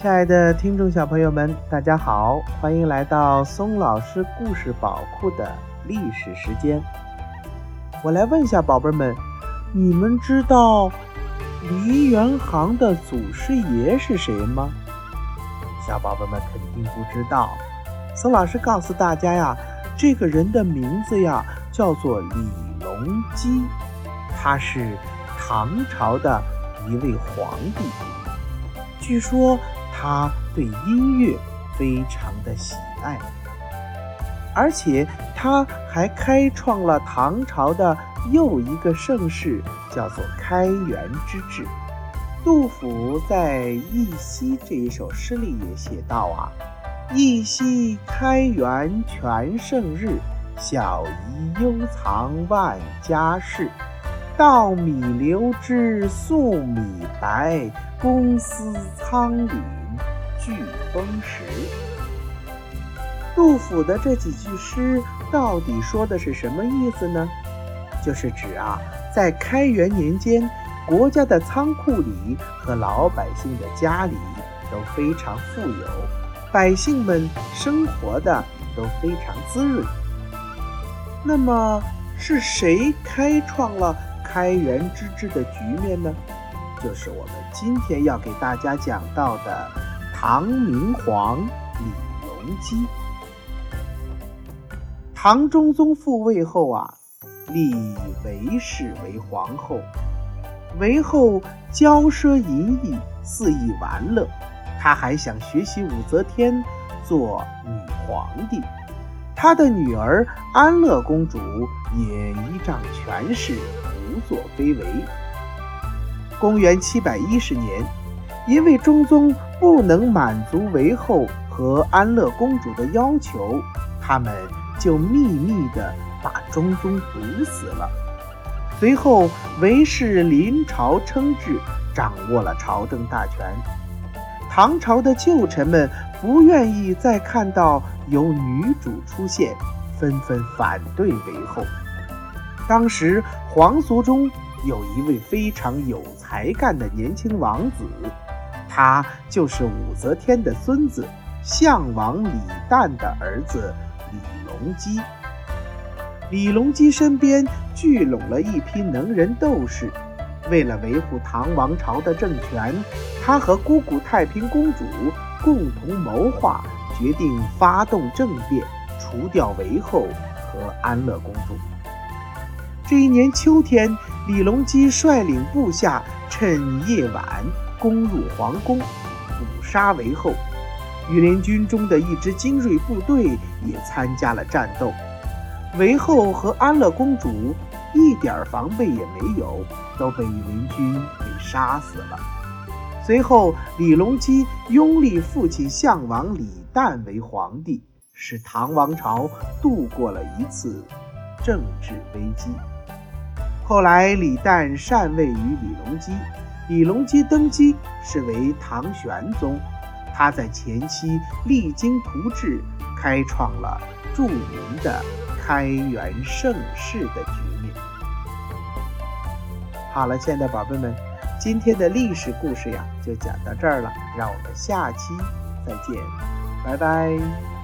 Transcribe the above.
亲爱的听众小朋友们，大家好，欢迎来到松老师故事宝库的历史时间。我来问一下宝贝们，你们知道梨园行的祖师爷是谁吗？小宝贝们肯定不知道。松老师告诉大家呀，这个人的名字呀叫做李隆基，他是唐朝的一位皇帝。据说。他对音乐非常的喜爱，而且他还开创了唐朝的又一个盛世，叫做开元之治。杜甫在《忆昔》这一首诗里也写道啊：“忆昔开元全盛日，小姨幽藏万家事。稻米流脂粟米白，公私仓廪。”聚风时，杜甫的这几句诗到底说的是什么意思呢？就是指啊，在开元年间，国家的仓库里和老百姓的家里都非常富有，百姓们生活的都非常滋润。那么是谁开创了开元之治的局面呢？就是我们今天要给大家讲到的。唐明皇李隆基，唐中宗复位后啊，立韦氏为皇后。韦后骄奢淫逸，肆意玩乐。她还想学习武则天做女皇帝。她的女儿安乐公主也依仗权势，无所非为。公元七百一十年，因为中宗。不能满足韦后和安乐公主的要求，他们就秘密地把中宗毒死了。随后，韦氏临朝称制，掌握了朝政大权。唐朝的旧臣们不愿意再看到有女主出现，纷纷反对韦后。当时，皇族中有一位非常有才干的年轻王子。他就是武则天的孙子，项王李旦的儿子李隆基。李隆基身边聚拢了一批能人斗士，为了维护唐王朝的政权，他和姑姑太平公主共同谋划，决定发动政变，除掉韦后和安乐公主。这一年秋天，李隆基率领部下趁夜晚。攻入皇宫，捕杀韦后。羽林军中的一支精锐部队也参加了战斗。韦后和安乐公主一点防备也没有，都被羽林军给杀死了。随后，李隆基拥立父亲项王李旦为皇帝，使唐王朝度过了一次政治危机。后来，李旦禅位于李隆基。李隆基登基是为唐玄宗，他在前期励精图治，开创了著名的开元盛世的局面。好了，亲爱的宝贝们，今天的历史故事呀就讲到这儿了，让我们下期再见，拜拜。